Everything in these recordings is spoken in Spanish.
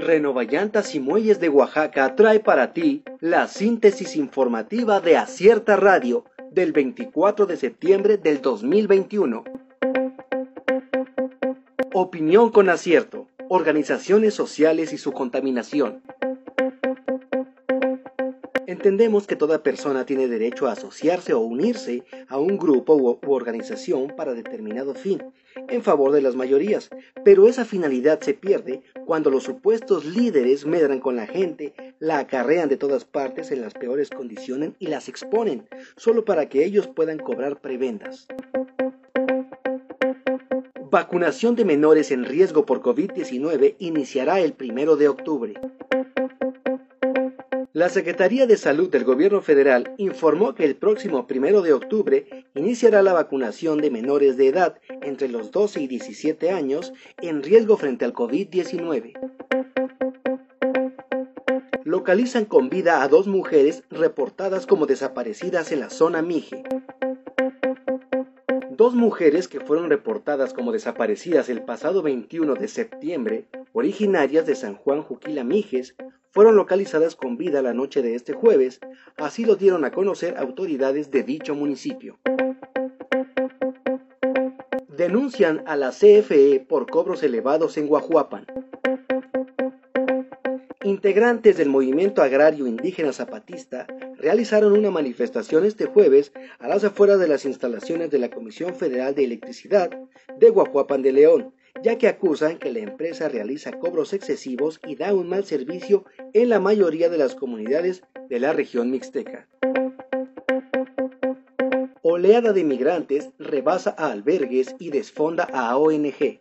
Renovallantas y Muelles de Oaxaca trae para ti la síntesis informativa de Acierta Radio del 24 de septiembre del 2021. Opinión con acierto. Organizaciones sociales y su contaminación. Entendemos que toda persona tiene derecho a asociarse o unirse a un grupo u, organización para determinado fin, en favor de las mayorías, pero esa finalidad se pierde cuando los supuestos líderes medran con la gente, la acarrean de todas partes en las peores condiciones y las exponen, solo para que ellos puedan cobrar prebendas. Vacunación de menores en riesgo por COVID-19 iniciará el primero de octubre. La Secretaría de Salud del Gobierno Federal informó que el próximo primero de octubre iniciará la vacunación de menores de edad entre los 12 y 17 años en riesgo frente al COVID-19. Localizan con vida a dos mujeres reportadas como desaparecidas en la zona Mije. Dos mujeres que fueron reportadas como desaparecidas el pasado 21 de septiembre, originarias de San Juan Juquila Mijes, fueron localizadas con vida la noche de este jueves, así lo dieron a conocer autoridades de dicho municipio. Denuncian a la CFE por cobros elevados en Guajuapan. Integrantes del movimiento agrario indígena zapatista realizaron una manifestación este jueves a las afueras de las instalaciones de la Comisión Federal de Electricidad de Guajuapan de León, ya que acusan que la empresa realiza cobros excesivos y da un mal servicio en la mayoría de las comunidades de la región mixteca. Oleada de migrantes rebasa a albergues y desfonda a ONG.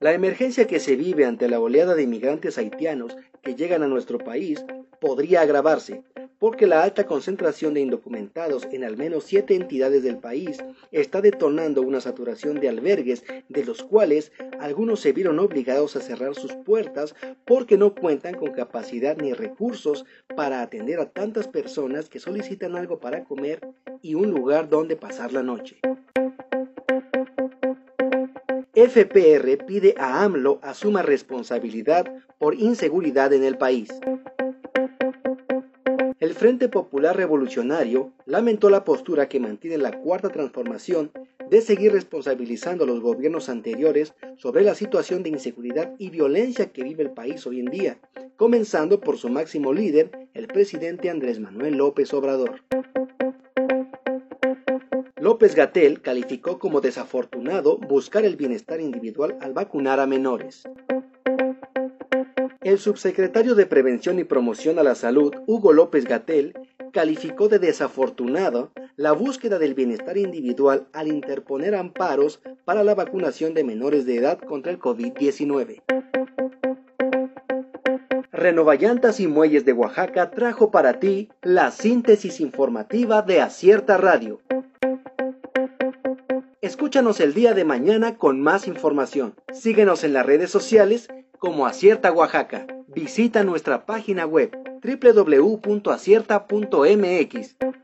La emergencia que se vive ante la oleada de inmigrantes haitianos que llegan a nuestro país podría agravarse, porque la alta concentración de indocumentados en al menos siete entidades del país está detonando una saturación de albergues, de los cuales algunos se vieron obligados a cerrar sus puertas porque no cuentan con capacidad ni recursos para atender a tantas personas que solicitan algo para comer y un lugar donde pasar la noche. FPR pide a AMLO asuma responsabilidad por inseguridad en el país. El Frente Popular Revolucionario lamentó la postura que mantiene la Cuarta Transformación de seguir responsabilizando a los gobiernos anteriores sobre la situación de inseguridad y violencia que vive el país hoy en día, comenzando por su máximo líder, el presidente Andrés Manuel López Obrador. López Gatel calificó como desafortunado buscar el bienestar individual al vacunar a menores. El subsecretario de Prevención y Promoción a la Salud, Hugo López Gatel, calificó de desafortunado la búsqueda del bienestar individual al interponer amparos para la vacunación de menores de edad contra el COVID-19. Renovallantas y Muelles de Oaxaca trajo para ti la síntesis informativa de Acierta Radio. Escúchanos el día de mañana con más información. Síguenos en las redes sociales como Acierta Oaxaca. Visita nuestra página web www.acierta.mx.